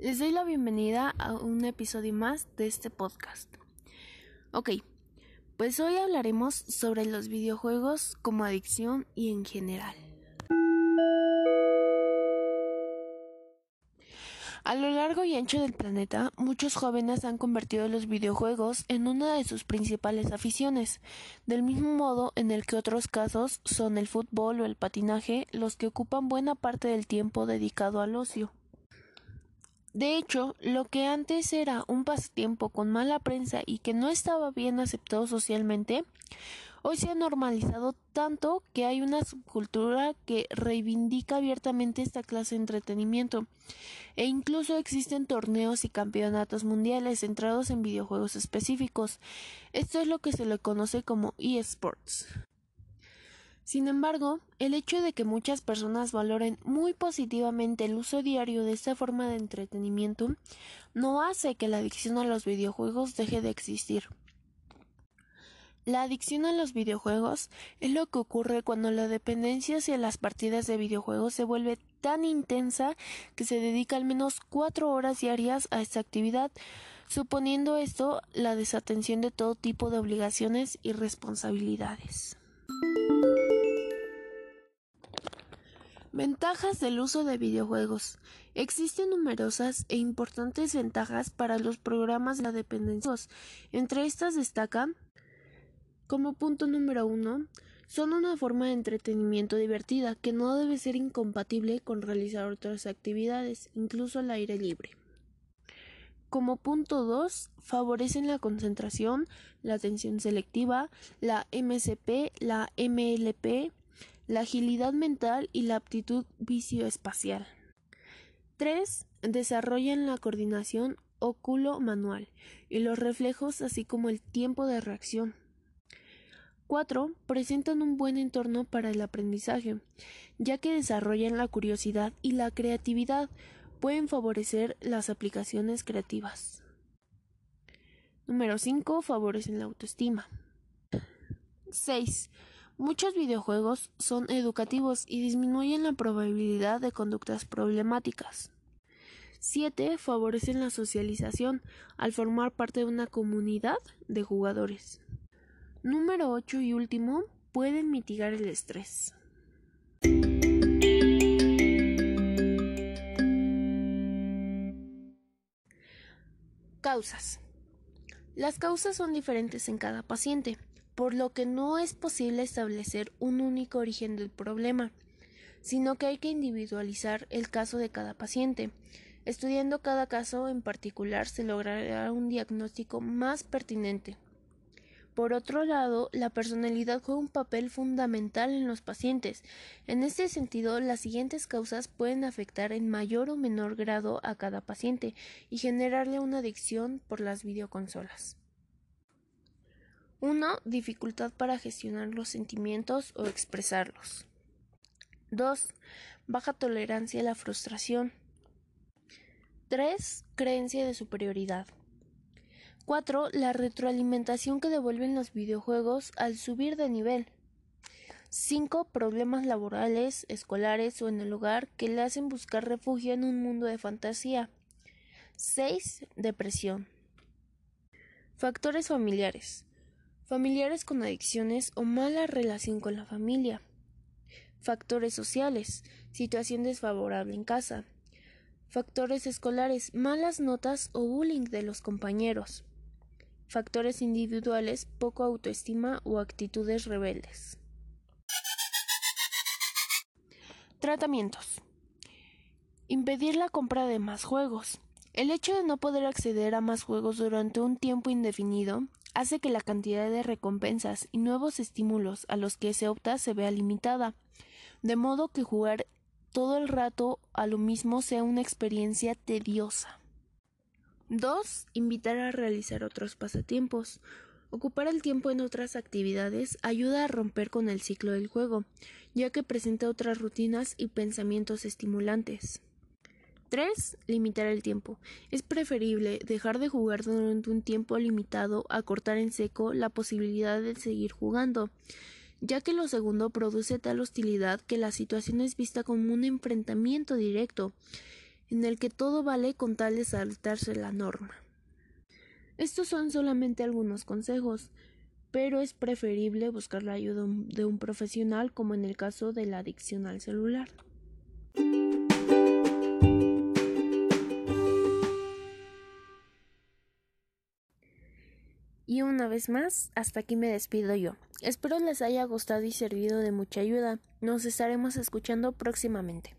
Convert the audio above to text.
Les doy la bienvenida a un episodio más de este podcast. Ok, pues hoy hablaremos sobre los videojuegos como adicción y en general. A lo largo y ancho del planeta, muchos jóvenes han convertido los videojuegos en una de sus principales aficiones, del mismo modo en el que otros casos son el fútbol o el patinaje los que ocupan buena parte del tiempo dedicado al ocio. De hecho, lo que antes era un pasatiempo con mala prensa y que no estaba bien aceptado socialmente, hoy se ha normalizado tanto que hay una subcultura que reivindica abiertamente esta clase de entretenimiento e incluso existen torneos y campeonatos mundiales centrados en videojuegos específicos. Esto es lo que se le conoce como eSports. Sin embargo, el hecho de que muchas personas valoren muy positivamente el uso diario de esta forma de entretenimiento no hace que la adicción a los videojuegos deje de existir. La adicción a los videojuegos es lo que ocurre cuando la dependencia hacia las partidas de videojuegos se vuelve tan intensa que se dedica al menos cuatro horas diarias a esta actividad, suponiendo esto la desatención de todo tipo de obligaciones y responsabilidades. Ventajas del uso de videojuegos. Existen numerosas e importantes ventajas para los programas de la dependencia. Entre estas destacan, como punto número uno, son una forma de entretenimiento divertida que no debe ser incompatible con realizar otras actividades, incluso al aire libre. Como punto 2, favorecen la concentración, la atención selectiva, la MCP, la MLP, la agilidad mental y la aptitud vicioespacial. 3. Desarrollan la coordinación óculo-manual y los reflejos así como el tiempo de reacción. 4. Presentan un buen entorno para el aprendizaje, ya que desarrollan la curiosidad y la creatividad, pueden favorecer las aplicaciones creativas. Número 5. Favorecen la autoestima. 6. Muchos videojuegos son educativos y disminuyen la probabilidad de conductas problemáticas. 7. Favorecen la socialización al formar parte de una comunidad de jugadores. Número 8 y último, pueden mitigar el estrés. Causas. Las causas son diferentes en cada paciente por lo que no es posible establecer un único origen del problema, sino que hay que individualizar el caso de cada paciente. Estudiando cada caso en particular se logrará un diagnóstico más pertinente. Por otro lado, la personalidad juega un papel fundamental en los pacientes. En este sentido, las siguientes causas pueden afectar en mayor o menor grado a cada paciente y generarle una adicción por las videoconsolas. 1. Dificultad para gestionar los sentimientos o expresarlos. 2. Baja tolerancia a la frustración. 3. Creencia de superioridad. 4. La retroalimentación que devuelven los videojuegos al subir de nivel. 5. Problemas laborales, escolares o en el hogar que le hacen buscar refugio en un mundo de fantasía. 6. Depresión. Factores familiares familiares con adicciones o mala relación con la familia, factores sociales, situación desfavorable en casa, factores escolares, malas notas o bullying de los compañeros, factores individuales, poco autoestima o actitudes rebeldes. Tratamientos. Impedir la compra de más juegos. El hecho de no poder acceder a más juegos durante un tiempo indefinido hace que la cantidad de recompensas y nuevos estímulos a los que se opta se vea limitada, de modo que jugar todo el rato a lo mismo sea una experiencia tediosa. 2. Invitar a realizar otros pasatiempos. Ocupar el tiempo en otras actividades ayuda a romper con el ciclo del juego, ya que presenta otras rutinas y pensamientos estimulantes. 3. Limitar el tiempo. Es preferible dejar de jugar durante un tiempo limitado a cortar en seco la posibilidad de seguir jugando, ya que lo segundo produce tal hostilidad que la situación es vista como un enfrentamiento directo. en el que todo vale con tal de saltarse la norma. Estos son solamente algunos consejos, pero es preferible buscar la ayuda de un profesional como en el caso de la adicción al celular. Y una vez más, hasta aquí me despido yo. Espero les haya gustado y servido de mucha ayuda. Nos estaremos escuchando próximamente.